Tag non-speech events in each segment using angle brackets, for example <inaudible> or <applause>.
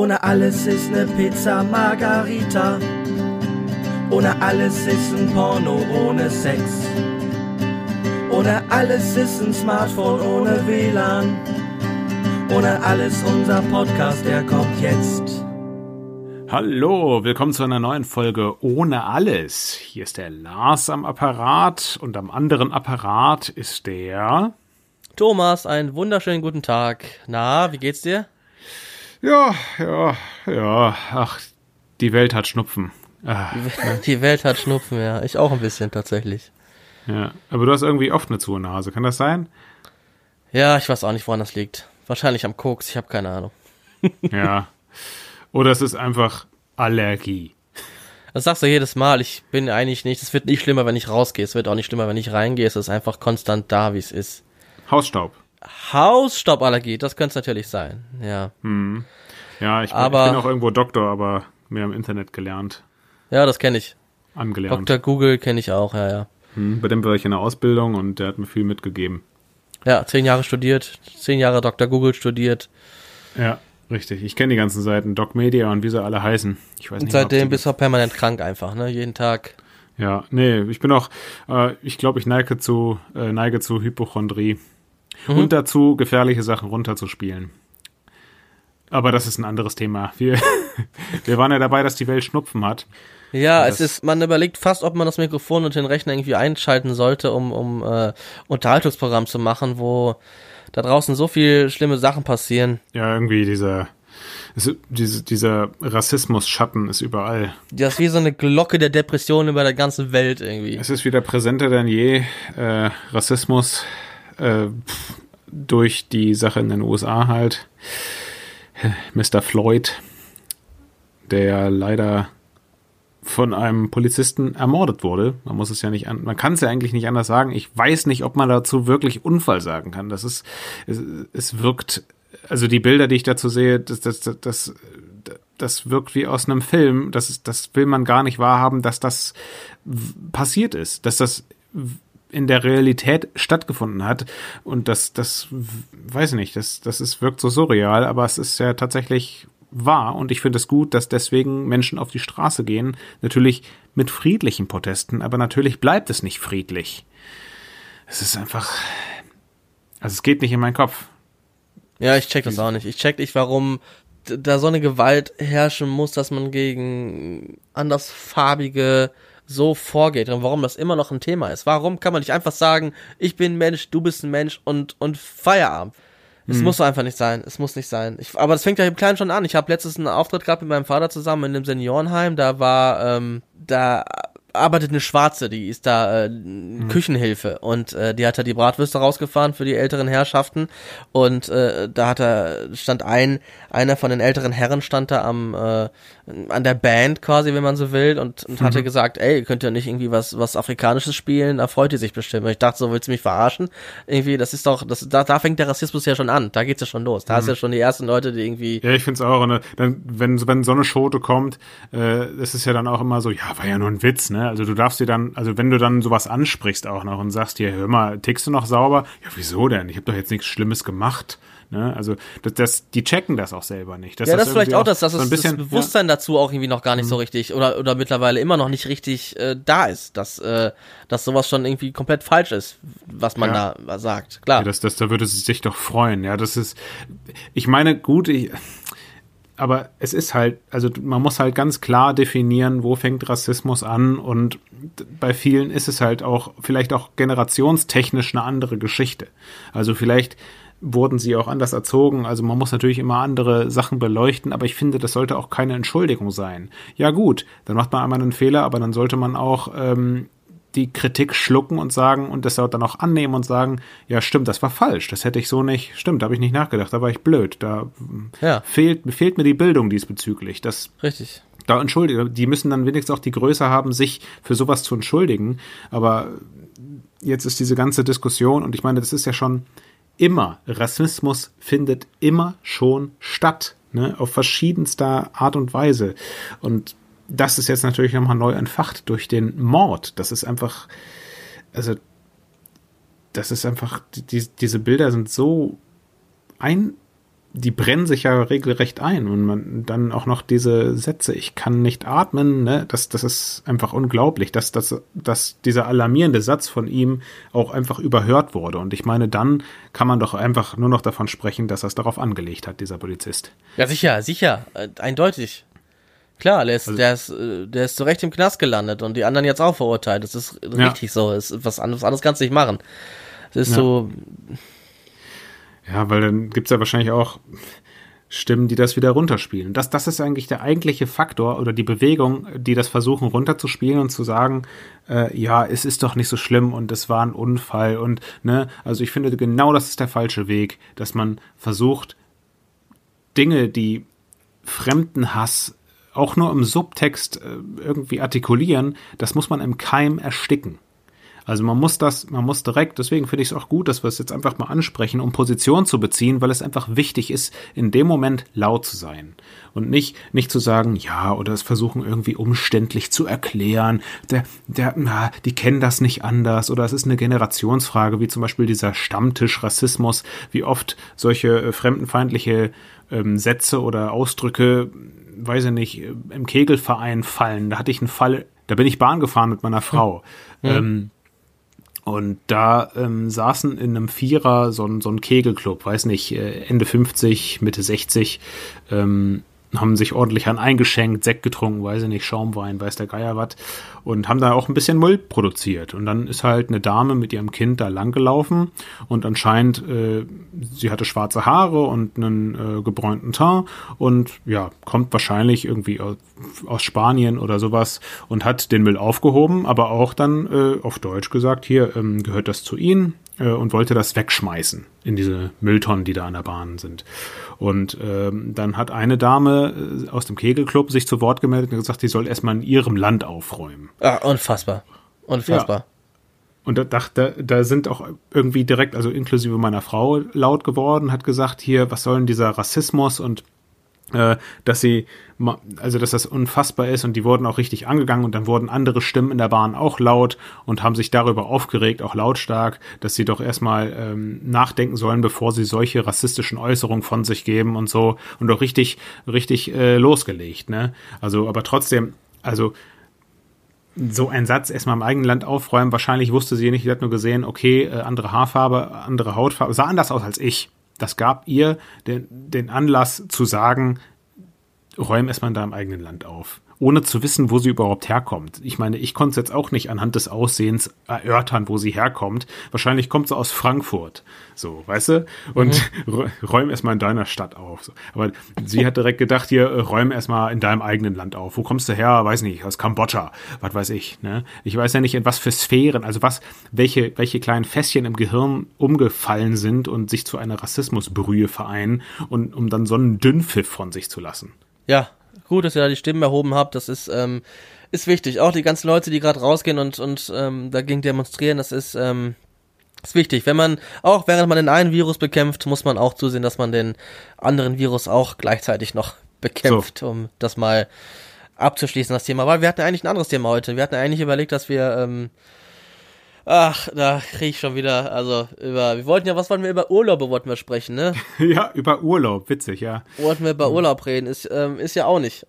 Ohne alles ist ne Pizza Margarita. Ohne alles ist ein Porno ohne Sex. Ohne alles ist ein Smartphone ohne WLAN. Ohne alles unser Podcast, der kommt jetzt. Hallo, willkommen zu einer neuen Folge Ohne alles. Hier ist der Lars am Apparat und am anderen Apparat ist der Thomas, einen wunderschönen guten Tag. Na, wie geht's dir? Ja, ja, ja. Ach, die Welt hat Schnupfen. Ah, <laughs> die Welt hat Schnupfen, ja. Ich auch ein bisschen tatsächlich. Ja, aber du hast irgendwie oft eine zu Nase. Kann das sein? Ja, ich weiß auch nicht, woran das liegt. Wahrscheinlich am Koks, ich habe keine Ahnung. <laughs> ja. Oder es ist einfach Allergie. Das sagst du jedes Mal. Ich bin eigentlich nicht. Es wird nicht schlimmer, wenn ich rausgehe. Es wird auch nicht schlimmer, wenn ich reingehe. Es ist einfach konstant da, wie es ist. Hausstaub. Hausstauballergie, das könnte es natürlich sein, ja. Hm. Ja, ich bin, aber, ich bin auch irgendwo Doktor, aber mehr im Internet gelernt. Ja, das kenne ich. Angelernt. Dr. Google kenne ich auch, ja, ja. Hm, bei dem war ich in der Ausbildung und der hat mir viel mitgegeben. Ja, zehn Jahre studiert, zehn Jahre Dr. Google studiert. Ja, richtig. Ich kenne die ganzen Seiten, Doc Media und wie sie alle heißen. Ich weiß nicht. Und seitdem bist du permanent krank einfach, ne? Jeden Tag. Ja, nee, ich bin auch, äh, ich glaube, ich neige zu, äh, neige zu Hypochondrie. Mhm. Und dazu gefährliche Sachen runterzuspielen. Aber das ist ein anderes Thema. Wir, <laughs> wir waren ja dabei, dass die Welt Schnupfen hat. Ja, es ist, man überlegt fast, ob man das Mikrofon und den Rechner irgendwie einschalten sollte, um, um äh, Unterhaltungsprogramm zu machen, wo da draußen so viel schlimme Sachen passieren. Ja, irgendwie dieser, ist, diese, dieser Rassismus-Schatten ist überall. Das ist wie so eine Glocke der Depression über der ganzen Welt irgendwie. Es ist wieder präsenter denn je. Äh, Rassismus äh, durch die Sache in den USA halt. Mr. Floyd, der leider von einem Polizisten ermordet wurde. Man muss es ja nicht an, man kann es ja eigentlich nicht anders sagen. Ich weiß nicht, ob man dazu wirklich Unfall sagen kann. Das ist, es, es wirkt, also die Bilder, die ich dazu sehe, das, das, das, das wirkt wie aus einem Film. Das, das will man gar nicht wahrhaben, dass das passiert ist, dass das in der Realität stattgefunden hat. Und das, das, weiß ich nicht, das, das ist, wirkt so surreal, aber es ist ja tatsächlich wahr. Und ich finde es gut, dass deswegen Menschen auf die Straße gehen. Natürlich mit friedlichen Protesten, aber natürlich bleibt es nicht friedlich. Es ist einfach, also es geht nicht in meinen Kopf. Ja, ich check das auch nicht. Ich check nicht, warum da so eine Gewalt herrschen muss, dass man gegen andersfarbige so vorgeht und warum das immer noch ein Thema ist. Warum kann man nicht einfach sagen, ich bin ein Mensch, du bist ein Mensch und, und Feierabend? Es mhm. muss so einfach nicht sein. Es muss nicht sein. Ich, aber das fängt ja im Kleinen schon an. Ich habe letztens einen Auftritt gehabt mit meinem Vater zusammen in einem Seniorenheim. Da war, ähm, da arbeitet eine Schwarze, die ist da äh, mhm. Küchenhilfe und äh, die hat da die Bratwürste rausgefahren für die älteren Herrschaften und äh, da hat er stand ein einer von den älteren Herren stand da am äh, an der Band quasi, wenn man so will, und, und mhm. hatte gesagt, ey, könnt ihr nicht irgendwie was, was Afrikanisches spielen? Da freut ihr sich bestimmt. Und ich dachte, so willst du mich verarschen? Irgendwie, das ist doch, das, da, da fängt der Rassismus ja schon an. Da geht's ja schon los. Da mhm. hast ja schon die ersten Leute, die irgendwie. Ja, ich find's auch. Und dann, wenn, wenn so eine Schote kommt, äh, ist ja dann auch immer so, ja, war ja nur ein Witz, ne? Also du darfst dir dann, also wenn du dann sowas ansprichst auch noch und sagst, hier, hör mal, tickst du noch sauber? Ja, wieso denn? Ich habe doch jetzt nichts Schlimmes gemacht. Ne? Also das, das, die checken das auch selber nicht. Das ja, das ist vielleicht auch, das, dass so ein bisschen, das Bewusstsein ja. dazu auch irgendwie noch gar nicht so mhm. richtig oder oder mittlerweile immer noch nicht richtig äh, da ist, dass äh, dass sowas schon irgendwie komplett falsch ist, was man ja. da sagt. Klar. Ja, das, das, da würde sie sich doch freuen. Ja, das ist. Ich meine, gut. Ich, aber es ist halt, also man muss halt ganz klar definieren, wo fängt Rassismus an und bei vielen ist es halt auch vielleicht auch generationstechnisch eine andere Geschichte. Also vielleicht wurden sie auch anders erzogen. Also man muss natürlich immer andere Sachen beleuchten, aber ich finde, das sollte auch keine Entschuldigung sein. Ja gut, dann macht man einmal einen Fehler, aber dann sollte man auch ähm, die Kritik schlucken und sagen und das dann auch annehmen und sagen, ja stimmt, das war falsch, das hätte ich so nicht, stimmt, da habe ich nicht nachgedacht, da war ich blöd, da ja. fehlt, fehlt mir die Bildung diesbezüglich. Das, Richtig. Da entschuldige, die müssen dann wenigstens auch die Größe haben, sich für sowas zu entschuldigen, aber jetzt ist diese ganze Diskussion und ich meine, das ist ja schon, immer, Rassismus findet immer schon statt, ne, auf verschiedenster Art und Weise. Und das ist jetzt natürlich nochmal neu entfacht durch den Mord. Das ist einfach, also, das ist einfach, die, diese Bilder sind so ein, die brennen sich ja regelrecht ein und man dann auch noch diese Sätze, ich kann nicht atmen, ne, das, das ist einfach unglaublich, dass, dass, dass dieser alarmierende Satz von ihm auch einfach überhört wurde. Und ich meine, dann kann man doch einfach nur noch davon sprechen, dass er es darauf angelegt hat, dieser Polizist. Ja, sicher, sicher, äh, eindeutig. Klar, der ist, also, der, ist, äh, der ist zu Recht im Knast gelandet und die anderen jetzt auch verurteilt. Das ist ja. richtig so. Das ist was anderes, anderes kannst du nicht machen. Das ist ja. so. Ja, weil dann gibt's ja wahrscheinlich auch Stimmen, die das wieder runterspielen. Das, das ist eigentlich der eigentliche Faktor oder die Bewegung, die das versuchen runterzuspielen und zu sagen, äh, ja, es ist doch nicht so schlimm und es war ein Unfall und ne, also ich finde genau das ist der falsche Weg, dass man versucht, Dinge, die Fremdenhass auch nur im Subtext äh, irgendwie artikulieren, das muss man im Keim ersticken. Also man muss das, man muss direkt, deswegen finde ich es auch gut, dass wir es jetzt einfach mal ansprechen, um Position zu beziehen, weil es einfach wichtig ist, in dem Moment laut zu sein. Und nicht, nicht zu sagen, ja, oder es versuchen irgendwie umständlich zu erklären, der, der, na, die kennen das nicht anders, oder es ist eine Generationsfrage, wie zum Beispiel dieser Stammtisch-Rassismus, wie oft solche äh, fremdenfeindliche ähm, Sätze oder Ausdrücke, weiß ich nicht, im Kegelverein fallen. Da hatte ich einen Fall, da bin ich Bahn gefahren mit meiner Frau. Mhm. Ähm, und da ähm, saßen in einem Vierer so ein, so ein Kegelclub, weiß nicht, äh, Ende 50, Mitte 60, ähm, haben sich ordentlich an eingeschenkt, Sekt getrunken, weiß ich nicht, Schaumwein, weiß der Geier was und haben da auch ein bisschen Müll produziert. Und dann ist halt eine Dame mit ihrem Kind da langgelaufen und anscheinend, äh, sie hatte schwarze Haare und einen äh, gebräunten Teint und ja, kommt wahrscheinlich irgendwie aus, aus Spanien oder sowas und hat den Müll aufgehoben, aber auch dann äh, auf Deutsch gesagt, hier ähm, gehört das zu Ihnen, und wollte das wegschmeißen in diese Mülltonnen, die da an der Bahn sind. Und ähm, dann hat eine Dame äh, aus dem Kegelclub sich zu Wort gemeldet und gesagt, sie soll erstmal in ihrem Land aufräumen. Ah, unfassbar. Unfassbar. Ja. Und da, da, da sind auch irgendwie direkt, also inklusive meiner Frau, laut geworden, hat gesagt, hier, was soll denn dieser Rassismus und äh, dass sie, also dass das unfassbar ist und die wurden auch richtig angegangen und dann wurden andere Stimmen in der Bahn auch laut und haben sich darüber aufgeregt, auch lautstark, dass sie doch erstmal ähm, nachdenken sollen, bevor sie solche rassistischen Äußerungen von sich geben und so und auch richtig, richtig äh, losgelegt, ne? Also, aber trotzdem, also so ein Satz erstmal im eigenen Land aufräumen, wahrscheinlich wusste sie nicht, sie hat nur gesehen, okay, äh, andere Haarfarbe, andere Hautfarbe, sah anders aus als ich das gab ihr den, den Anlass zu sagen, räum erstmal in deinem eigenen Land auf ohne zu wissen, wo sie überhaupt herkommt. Ich meine, ich konnte es jetzt auch nicht anhand des Aussehens erörtern, wo sie herkommt. Wahrscheinlich kommt sie aus Frankfurt, so, weißt du? Und mhm. <laughs> räum erstmal in deiner Stadt auf. So. Aber sie hat direkt gedacht, hier, räum erstmal in deinem eigenen Land auf. Wo kommst du her? Weiß nicht, aus Kambodscha, was weiß ich, ne? Ich weiß ja nicht, in was für Sphären, also was, welche, welche kleinen Fässchen im Gehirn umgefallen sind und sich zu einer Rassismusbrühe vereinen und um dann so einen Dünnpfiff von sich zu lassen. Ja, gut, dass ihr da die Stimmen erhoben habt. Das ist, ähm, ist wichtig. Auch die ganzen Leute, die gerade rausgehen und, und ähm, dagegen demonstrieren, das ist, ähm, ist wichtig. Wenn man, auch während man den einen Virus bekämpft, muss man auch zusehen, dass man den anderen Virus auch gleichzeitig noch bekämpft, so. um das mal abzuschließen, das Thema. Weil wir hatten eigentlich ein anderes Thema heute. Wir hatten eigentlich überlegt, dass wir ähm, Ach, da krieg ich schon wieder, also über, wir wollten ja, was wollten wir über Urlaube wollten wir sprechen, ne? <laughs> ja, über Urlaub, witzig, ja. Wollten wir über Urlaub reden, ist, ähm, ist ja auch nicht.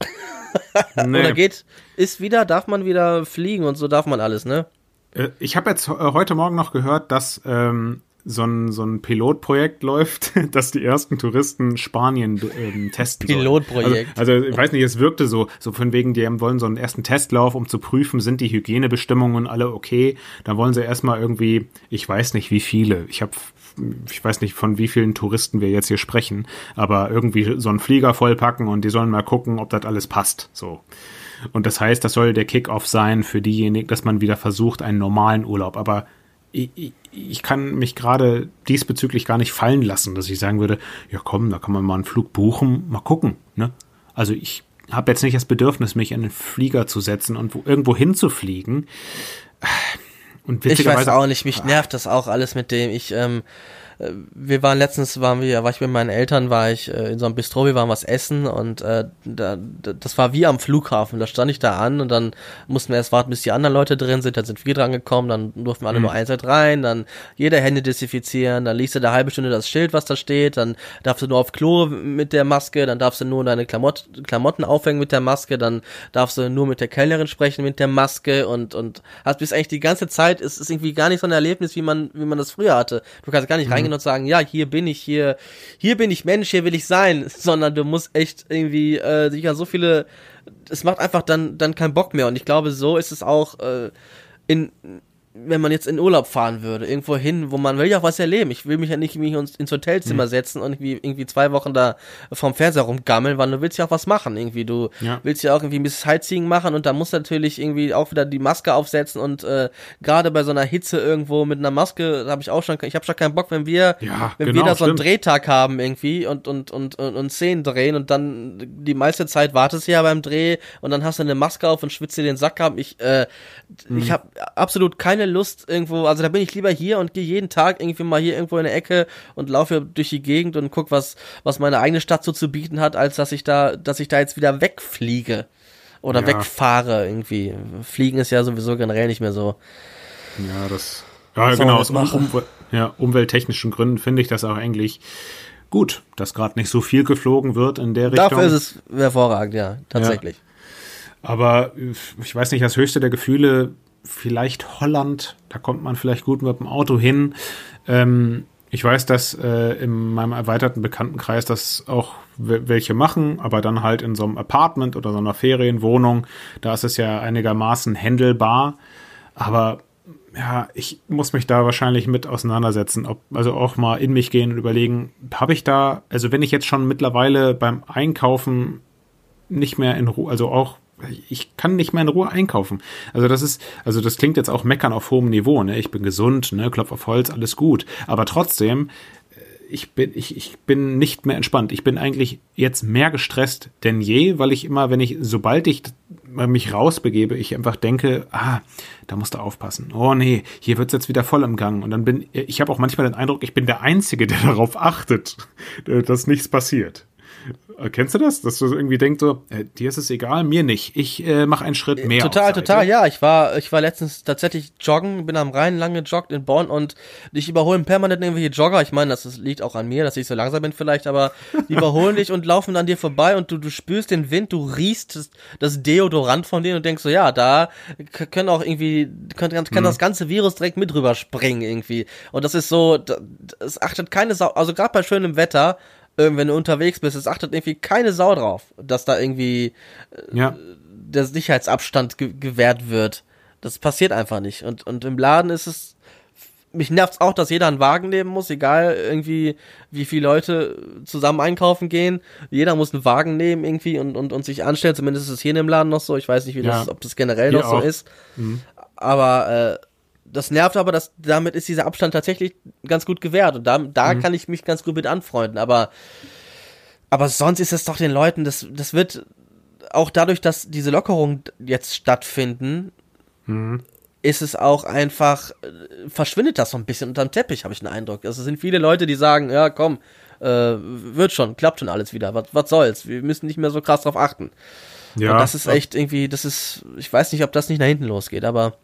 <laughs> nee. Oder geht, ist wieder, darf man wieder fliegen und so darf man alles, ne? Äh, ich habe jetzt äh, heute Morgen noch gehört, dass ähm, so ein, so ein Pilotprojekt läuft, <laughs> dass die ersten Touristen Spanien ähm, testen Pilotprojekt. Also, also, ich weiß nicht, es wirkte so, so von wegen, die wollen so einen ersten Testlauf, um zu prüfen, sind die Hygienebestimmungen alle okay. Dann wollen sie erstmal irgendwie, ich weiß nicht wie viele, ich habe ich weiß nicht, von wie vielen Touristen wir jetzt hier sprechen, aber irgendwie so einen Flieger vollpacken und die sollen mal gucken, ob das alles passt. So. Und das heißt, das soll der Kickoff sein für diejenigen, dass man wieder versucht, einen normalen Urlaub. Aber ich, ich kann mich gerade diesbezüglich gar nicht fallen lassen, dass ich sagen würde, ja komm, da kann man mal einen Flug buchen, mal gucken. Ne? Also ich habe jetzt nicht das Bedürfnis, mich in den Flieger zu setzen und wo, irgendwo hinzufliegen. Und ich weiß auch nicht, mich nervt das auch alles mit dem. Ich ähm, äh, wir waren letztens, waren wir, war ich mit meinen Eltern, war ich äh, in so einem Bistro, wir waren was essen und äh, da, das war wie am Flughafen. Da stand ich da an und dann mussten wir erst warten, bis die anderen Leute drin sind. Dann sind wir dran gekommen, dann durften wir alle mhm. nur einzeln rein, dann jeder Hände desinfizieren, dann liest du da halbe Stunde das Schild, was da steht, dann darfst du nur auf Klo mit der Maske, dann darfst du nur deine Klamott Klamotten aufhängen mit der Maske, dann darfst du nur mit der Kellnerin sprechen mit der Maske und und hast bis eigentlich die ganze Zeit ist ist irgendwie gar nicht so ein Erlebnis, wie man wie man das früher hatte. Du kannst gar nicht mhm. reingehen und sagen, ja, hier bin ich, hier hier bin ich Mensch, hier will ich sein, <laughs> sondern du musst echt irgendwie äh, sich an so viele es macht einfach dann dann keinen Bock mehr. Und ich glaube, so ist es auch äh, in wenn man jetzt in Urlaub fahren würde, irgendwo hin, wo man will ja auch was erleben. Ich will mich ja nicht mich ins Hotelzimmer mhm. setzen und irgendwie, irgendwie zwei Wochen da vorm Fernseher rumgammeln, weil du willst ja auch was machen. Irgendwie, du ja. willst ja auch irgendwie ein bisschen Sightseeing machen und da musst du natürlich irgendwie auch wieder die Maske aufsetzen und äh, gerade bei so einer Hitze irgendwo mit einer Maske, da habe ich auch schon, ich habe schon keinen Bock, wenn wir, ja, wenn genau, wir da so einen Drehtag haben irgendwie und, und, und, und, und Szenen drehen und dann die meiste Zeit wartest du ja beim Dreh und dann hast du eine Maske auf und schwitzt dir den Sack ab. Ich, äh, mhm. ich habe absolut keine keine Lust irgendwo, also da bin ich lieber hier und gehe jeden Tag irgendwie mal hier irgendwo in der Ecke und laufe durch die Gegend und guck, was, was meine eigene Stadt so zu bieten hat, als dass ich da, dass ich da jetzt wieder wegfliege oder ja. wegfahre irgendwie. Fliegen ist ja sowieso generell nicht mehr so. Ja, das, ja, genau, aus um, um, ja, umwelttechnischen Gründen finde ich das auch eigentlich gut, dass gerade nicht so viel geflogen wird in der Richtung. Dafür ist es hervorragend, ja, tatsächlich. Ja. Aber ich weiß nicht, das höchste der Gefühle vielleicht Holland, da kommt man vielleicht gut mit dem Auto hin. Ähm, ich weiß, dass äh, in meinem erweiterten Bekanntenkreis das auch welche machen, aber dann halt in so einem Apartment oder so einer Ferienwohnung, da ist es ja einigermaßen händelbar. Aber ja, ich muss mich da wahrscheinlich mit auseinandersetzen, ob, also auch mal in mich gehen und überlegen, habe ich da, also wenn ich jetzt schon mittlerweile beim Einkaufen nicht mehr in Ruhe, also auch ich kann nicht mehr in Ruhe einkaufen. Also das ist, also das klingt jetzt auch meckern auf hohem Niveau, ne? Ich bin gesund, ne? Klopf auf Holz, alles gut. Aber trotzdem, äh, ich bin, ich, ich bin nicht mehr entspannt. Ich bin eigentlich jetzt mehr gestresst denn je, weil ich immer, wenn ich, sobald ich mich rausbegebe, ich einfach denke, ah, da musst du aufpassen. Oh nee, hier wird's jetzt wieder voll im Gang. Und dann bin, ich habe auch manchmal den Eindruck, ich bin der Einzige, der <laughs> darauf achtet, <laughs> dass nichts passiert. Kennst du das? Dass du irgendwie denkst so, äh, dir ist es egal, mir nicht. Ich äh, mache einen Schritt mehr. Total, total, ja. Ich war, ich war letztens tatsächlich joggen, bin am Rhein lang gejoggt in Bonn und dich überholen permanent irgendwelche Jogger. Ich meine, das liegt auch an mir, dass ich so langsam bin vielleicht, aber die überholen dich und laufen an dir vorbei und du, du spürst den Wind, du riechst das, das Deodorant von denen und denkst so, ja, da können auch irgendwie, kann, kann mhm. das ganze Virus direkt mit rüberspringen irgendwie. Und das ist so, es achtet keine Sau, also gerade bei schönem Wetter, wenn du unterwegs bist, es achtet irgendwie keine Sau drauf, dass da irgendwie äh, ja. der Sicherheitsabstand ge gewährt wird. Das passiert einfach nicht. Und, und im Laden ist es, mich nervt's auch, dass jeder einen Wagen nehmen muss, egal irgendwie, wie viele Leute zusammen einkaufen gehen. Jeder muss einen Wagen nehmen irgendwie und, und, und sich anstellen. Zumindest ist es hier in dem Laden noch so. Ich weiß nicht, wie ja. das, ob das generell hier noch auch. so ist. Mhm. Aber äh, das nervt aber, dass damit ist dieser Abstand tatsächlich ganz gut gewährt und da, da mhm. kann ich mich ganz gut mit anfreunden, aber aber sonst ist es doch den Leuten, das das wird auch dadurch, dass diese Lockerungen jetzt stattfinden, mhm. ist es auch einfach verschwindet das so ein bisschen unterm Teppich, habe ich den Eindruck. Also es sind viele Leute, die sagen, ja, komm, äh, wird schon, klappt schon alles wieder. Was was soll's? Wir müssen nicht mehr so krass drauf achten. Ja, und das ist echt irgendwie, das ist, ich weiß nicht, ob das nicht nach hinten losgeht, aber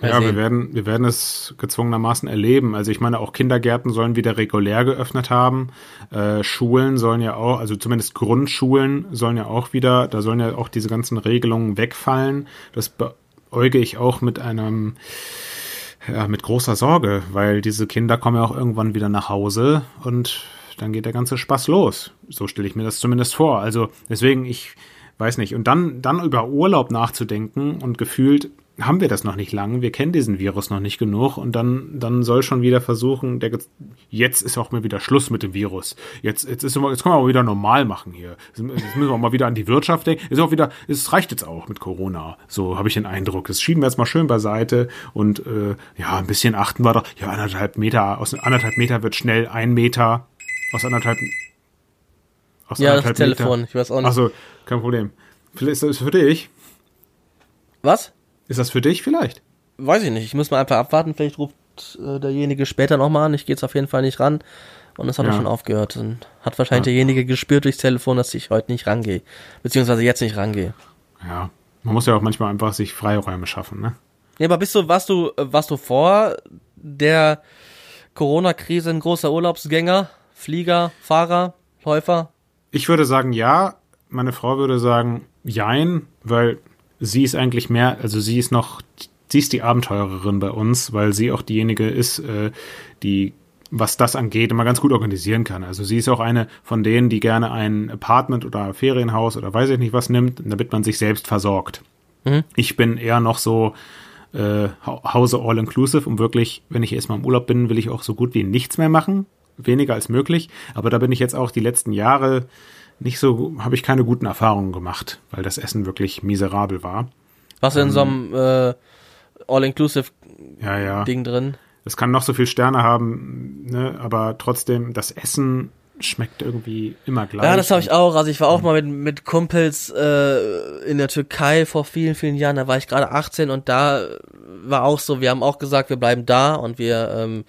ja, wir werden, wir werden es gezwungenermaßen erleben. Also ich meine, auch Kindergärten sollen wieder regulär geöffnet haben. Äh, Schulen sollen ja auch, also zumindest Grundschulen sollen ja auch wieder, da sollen ja auch diese ganzen Regelungen wegfallen. Das beäuge ich auch mit einem, ja, mit großer Sorge, weil diese Kinder kommen ja auch irgendwann wieder nach Hause und dann geht der ganze Spaß los. So stelle ich mir das zumindest vor. Also deswegen, ich weiß nicht. Und dann, dann über Urlaub nachzudenken und gefühlt haben wir das noch nicht lang, wir kennen diesen Virus noch nicht genug und dann, dann soll schon wieder versuchen, der, jetzt ist auch mal wieder Schluss mit dem Virus. Jetzt, jetzt ist, jetzt können wir auch wieder normal machen hier. Jetzt müssen wir auch mal wieder an die Wirtschaft denken. Ist auch wieder, es reicht jetzt auch mit Corona. So habe ich den Eindruck. Das schieben wir jetzt mal schön beiseite und äh, ja, ein bisschen achten wir doch. Ja, anderthalb Meter, aus anderthalb Meter wird schnell ein Meter. Aus anderthalb aus ja, anderthalb das Meter. Telefon, ich weiß auch nicht. Achso, kein Problem. Vielleicht ist das für dich. Was? Ist das für dich vielleicht? Weiß ich nicht. Ich muss mal einfach abwarten. Vielleicht ruft äh, derjenige später nochmal an, ich gehe jetzt auf jeden Fall nicht ran. Und es hat Ja. auch schon aufgehört. Und hat wahrscheinlich Ja. derjenige gespürt durchs Telefon, dass ich heute nicht rangehe. Beziehungsweise jetzt nicht rangehe. Ja. Man muss ja auch manchmal einfach sich Freiräume schaffen, ne? Ja, aber bist du, warst du, äh, warst du vor der Corona-Krise ein großer Urlaubsgänger? Flieger, Fahrer, Läufer? Ich würde sagen ja, meine Frau würde sagen jein, weil sie ist eigentlich mehr, also sie ist noch, sie ist die Abenteurerin bei uns, weil sie auch diejenige ist, äh, die, was das angeht, immer ganz gut organisieren kann. Also sie ist auch eine von denen, die gerne ein Apartment oder Ferienhaus oder weiß ich nicht was nimmt, damit man sich selbst versorgt. Mhm. Ich bin eher noch so äh, Hau- Hause all inclusive, um wirklich, wenn ich erstmal im Urlaub bin, will ich auch so gut wie nichts mehr machen. Weniger als möglich. Aber da bin ich jetzt auch die letzten Jahre nicht so, habe ich keine guten Erfahrungen gemacht, weil das Essen wirklich miserabel war. Du in so einem äh, All-Inclusive-Ding Ja, ja. drin? Es kann noch so viel Sterne haben, ne, aber trotzdem, das Essen schmeckt irgendwie immer gleich. Ja, das habe ich auch. Also ich war auch mal mit, mit Kumpels äh, in der Türkei vor vielen, vielen Jahren. Da war ich gerade 18 und da war auch so, wir haben auch gesagt, wir bleiben da und wir, ähm,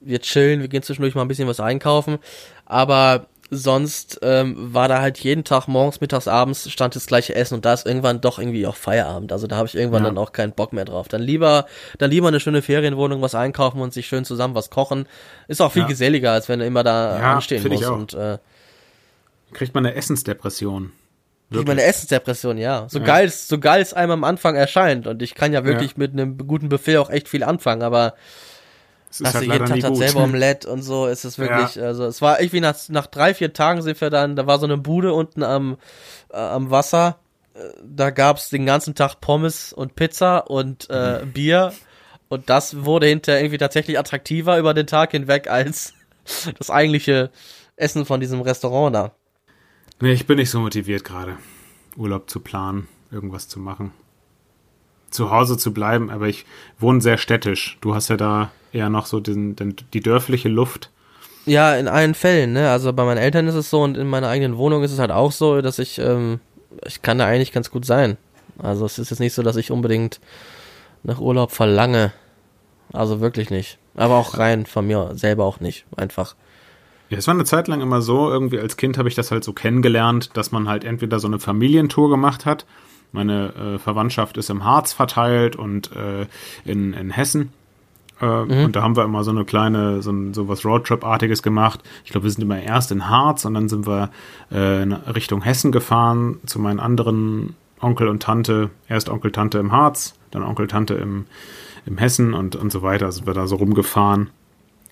wir chillen, wir gehen zwischendurch mal ein bisschen was einkaufen. Aber sonst ähm, war da halt jeden Tag morgens, mittags, abends stand das gleiche Essen und da ist irgendwann doch irgendwie auch Feierabend. Also da habe ich irgendwann Ja. dann auch keinen Bock mehr drauf. Dann lieber, dann lieber eine schöne Ferienwohnung, was einkaufen und sich schön zusammen was kochen. Ist auch viel Ja. geselliger, als wenn du immer da Ja, anstehen musst. Und äh, Kriegt man eine Essensdepression. ich meine Essensdepression, ja. So Ja. geil es, so geil es einem am Anfang erscheint. Und ich kann ja wirklich mit einem guten Buffet auch echt viel anfangen, aber Es ist hast halt du jeden Tag nie das gut. selber Omelette und so, ist es wirklich, also es war irgendwie nach, nach drei, vier Tagen sind wir dann, da war so eine Bude unten am, äh, am Wasser, Äh, da gab's den ganzen Tag Pommes und Pizza und äh, Mhm. Bier und das wurde hinterher irgendwie tatsächlich attraktiver über den Tag hinweg als <laughs> das eigentliche Essen von diesem Restaurant da. Nee, ich bin nicht so motiviert gerade, Urlaub zu planen, irgendwas zu machen. Zu Hause zu bleiben, aber ich wohne sehr städtisch. Du hast ja da eher noch so den, den, die dörfliche Luft. Ja, in allen Fällen, ne? Also bei meinen Eltern ist es so und in meiner eigenen Wohnung ist es halt auch so, dass ich, ähm, ich kann da eigentlich ganz gut sein. Also es ist jetzt nicht so, dass ich unbedingt nach Urlaub verlange. Also wirklich nicht. Aber auch rein von mir selber auch nicht. Einfach. Ja, es war eine Zeit lang immer so, irgendwie als Kind habe ich das halt so kennengelernt, dass man halt entweder so eine Familientour gemacht hat. Meine äh, Verwandtschaft ist im Harz verteilt und äh, in, in Hessen. Äh, Und da haben wir immer so eine kleine, so, ein, so was Roadtrip-artiges gemacht. Ich glaube, wir sind immer erst in Harz und dann sind wir äh, in Richtung Hessen gefahren zu meinen anderen Onkel und Tante. Erst Onkel, Tante im Harz, dann Onkel, Tante im, im Hessen und, und so weiter. Sind wir da so rumgefahren.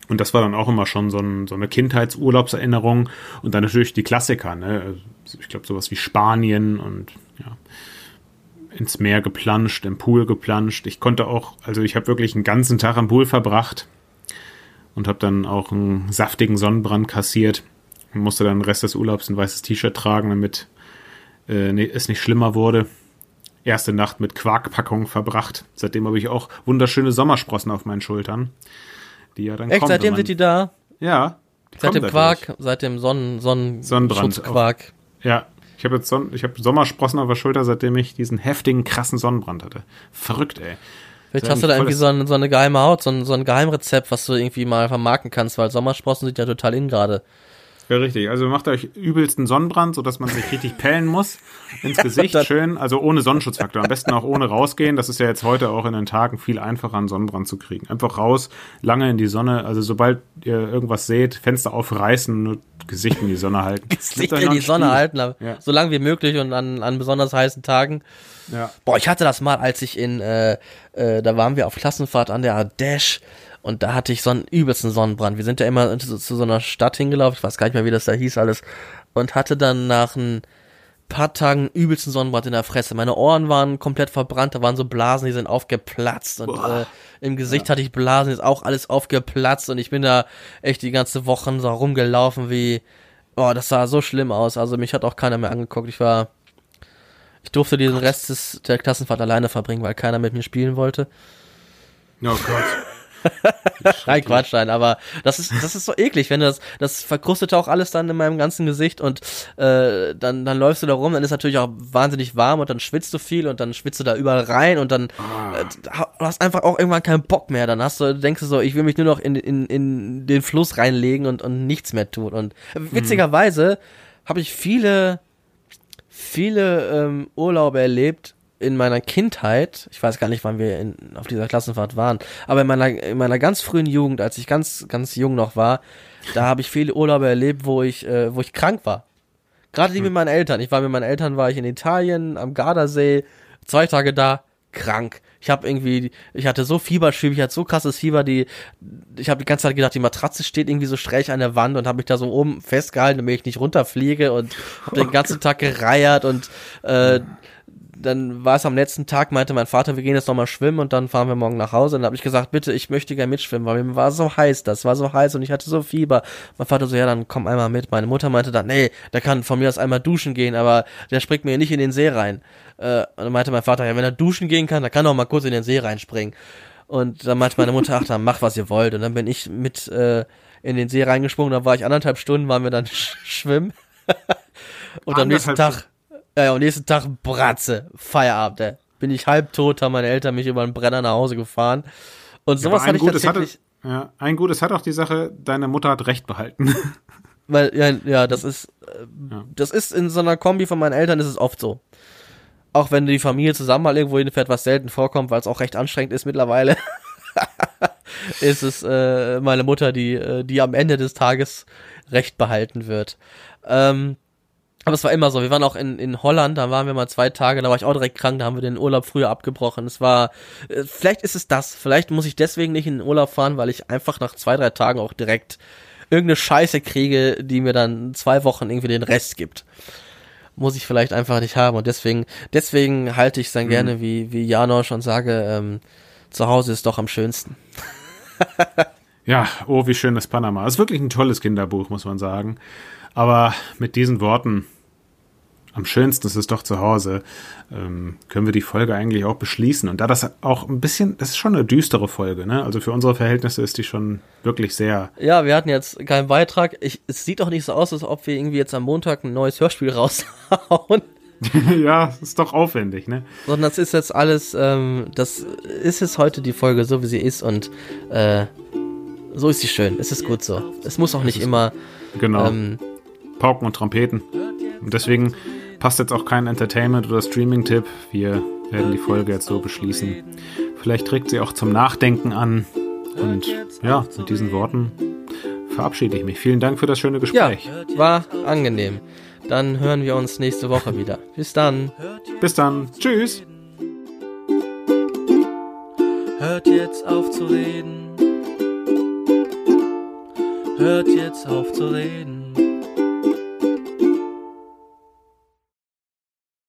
Und das war dann auch immer schon so, ein, so eine Kindheitsurlaubserinnerung. Und dann natürlich die Klassiker, ne? Ich glaube, sowas wie Spanien und ja, ins Meer geplanscht, im Pool geplanscht. Ich konnte auch, also ich habe wirklich einen ganzen Tag am Pool verbracht und habe dann auch einen saftigen Sonnenbrand kassiert und musste dann den Rest des Urlaubs ein weißes T-Shirt tragen, damit äh, nee, es nicht schlimmer wurde. Erste Nacht mit Quarkpackung verbracht. Seitdem habe ich auch wunderschöne Sommersprossen auf meinen Schultern. Die ja dann Echt, kommen, seitdem man- sind die da? Ja. die Seit dem. Quark, seit dem Sonnen, Sonnen Sonnenbrand Schutzquark. Ja, ich habe jetzt Son ich hab Sommersprossen auf der Schulter, seitdem ich diesen heftigen, krassen Sonnenbrand hatte. Verrückt, ey. Vielleicht hast du da irgendwie so, ein, so eine geheime Haut, so ein, so ein Geheimrezept, was du irgendwie mal vermarkten kannst, weil Sommersprossen sind ja total in gerade. Ja, richtig. Also macht euch übelsten Sonnenbrand, sodass man sich richtig pellen muss ins <laughs> Gesicht. Schön, also ohne Sonnenschutzfaktor. Am besten auch ohne rausgehen. Das ist ja jetzt heute auch in den Tagen viel einfacher, einen Sonnenbrand zu kriegen. Einfach raus, lange in die Sonne. Also sobald ihr irgendwas seht, Fenster aufreißen, nur Gesicht in die Sonne halten. <laughs> Gesicht in die Sonne halten, Ja. so lange wie möglich und an, an besonders heißen Tagen. Ja. Boah, ich hatte das mal, als ich in, äh, äh, da waren wir auf Klassenfahrt an der Ardèche und da hatte ich so einen übelsten Sonnenbrand. Wir sind ja immer zu, zu so einer Stadt hingelaufen, ich weiß gar nicht mehr, wie das da hieß alles, und hatte dann nach ein paar Tagen übelsten Sonnenbrand in der Fresse. Meine Ohren waren komplett verbrannt, da waren so Blasen, die sind aufgeplatzt und äh, im Gesicht hatte ich Blasen, ist auch alles aufgeplatzt und ich bin da echt die ganze Woche so rumgelaufen wie, oh, das sah so schlimm aus. Also mich hat auch keiner mehr angeguckt. Ich war ich durfte diesen Rest des, der Klassenfahrt alleine verbringen, weil keiner mit mir spielen wollte. Oh Gott. <laughs> Nein, Quatsch, nein, aber das ist, das ist so eklig, wenn das, das verkrustet auch alles dann in meinem ganzen Gesicht und äh, dann, dann läufst du da rum, dann ist natürlich auch wahnsinnig warm und dann schwitzt du viel und dann schwitzt du da überall rein und dann Ah. äh, du hast einfach auch irgendwann keinen Bock mehr. Dann hast du, denkst du so, ich will mich nur noch in, in, in den Fluss reinlegen und, und nichts mehr tun. Und witzigerweise habe ich viele, viele ähm, Urlaube erlebt in meiner Kindheit. Ich weiß gar nicht, wann wir in, auf dieser Klassenfahrt waren, aber in meiner, in meiner ganz frühen Jugend, als ich ganz, ganz jung noch war, da habe ich viele Urlaube erlebt, wo ich, äh, wo ich krank war. Gerade die mit meinen Eltern. Ich war mit meinen Eltern, war ich in Italien, am Gardasee, zwei Tage da, krank. Ich habe irgendwie, ich hatte so Fieberschübe, ich hatte so krasses Fieber, die, ich habe die ganze Zeit gedacht, die Matratze steht irgendwie so schräg an der Wand und habe mich da so oben festgehalten, damit ich nicht runterfliege und habe den ganzen Tag gereiert und äh, dann war es am letzten Tag, meinte mein Vater, wir gehen jetzt nochmal schwimmen und dann fahren wir morgen nach Hause. Und dann habe ich gesagt, bitte, ich möchte gerne mitschwimmen, weil mir war so heiß, das war so heiß und ich hatte so Fieber. Mein Vater so, ja, dann komm einmal mit. Meine Mutter meinte dann, nee, der kann von mir aus einmal duschen gehen, aber der springt mir nicht in den See rein. Äh, und dann meinte mein Vater, ja, wenn er duschen gehen kann, dann kann er auch mal kurz in den See reinspringen. Und dann meinte meine Mutter, ach, dann macht, was ihr wollt. Und dann bin ich mit äh, in den See reingesprungen, da war ich anderthalb Stunden, waren wir dann sch <laughs> schwimmen. <laughs> und am nächsten Tag, ja, ja, am nächsten Tag Bratze, Feierabend, ey. Bin ich halbtot, haben meine Eltern mich über einen Brenner nach Hause gefahren. Und sowas Aber hatte ich Gutes tatsächlich, hatte, ja, ein Gutes hat auch die Sache, deine Mutter hat Recht behalten. <laughs> weil, ja, ja, das ist, äh, Ja. das ist in so einer Kombi von meinen Eltern ist es oft so. Auch wenn die Familie zusammen mal irgendwo hinfährt, was selten vorkommt, weil es auch recht anstrengend ist mittlerweile, <laughs> ist es äh, meine Mutter, die, äh, die am Ende des Tages Recht behalten wird. Ähm, aber es war immer so. Wir waren auch in, in Holland, da waren wir mal zwei Tage, da war ich auch direkt krank, da haben wir den Urlaub früher abgebrochen. Es war, äh, vielleicht ist es das. Vielleicht muss ich deswegen nicht in den Urlaub fahren, weil ich einfach nach zwei, drei Tagen auch direkt irgendeine Scheiße kriege, die mir dann zwei Wochen irgendwie den Rest gibt. Muss ich vielleicht einfach nicht haben. Und deswegen, deswegen halte ich es dann gerne wie, wie Janosch und sage, ähm, zu Hause ist doch am schönsten. <laughs> Ja, oh, wie schön ist Panama. ist wirklich ein tolles Kinderbuch, muss man sagen. Aber mit diesen Worten, am schönsten ist es doch zu Hause, ähm, können wir die Folge eigentlich auch beschließen. Und da das auch ein bisschen, das ist schon eine düstere Folge, ne? Also für unsere Verhältnisse ist die schon wirklich sehr. Ja, wir hatten jetzt keinen Beitrag. Ich, es sieht doch nicht so aus, als ob wir irgendwie jetzt am Montag ein neues Hörspiel <laughs> raushauen. <laughs> ja, ist doch aufwendig, ne? Sondern das ist jetzt alles, ähm, das ist jetzt heute die Folge so, wie sie ist und äh, so ist sie schön. Es ist gut so. Es muss auch nicht immer. Genau. Ähm, Pauken und Trompeten. Und deswegen passt jetzt auch kein Entertainment- oder Streaming-Tipp. Wir werden die Folge jetzt so beschließen. Vielleicht trägt sie auch zum Nachdenken an. Und ja, mit diesen Worten verabschiede ich mich. Vielen Dank für das schöne ja, Gespräch. war angenehm. Dann hören wir uns nächste Woche wieder. Bis dann. Bis dann. Tschüss. Hört jetzt auf zu reden. Hört jetzt auf zu reden.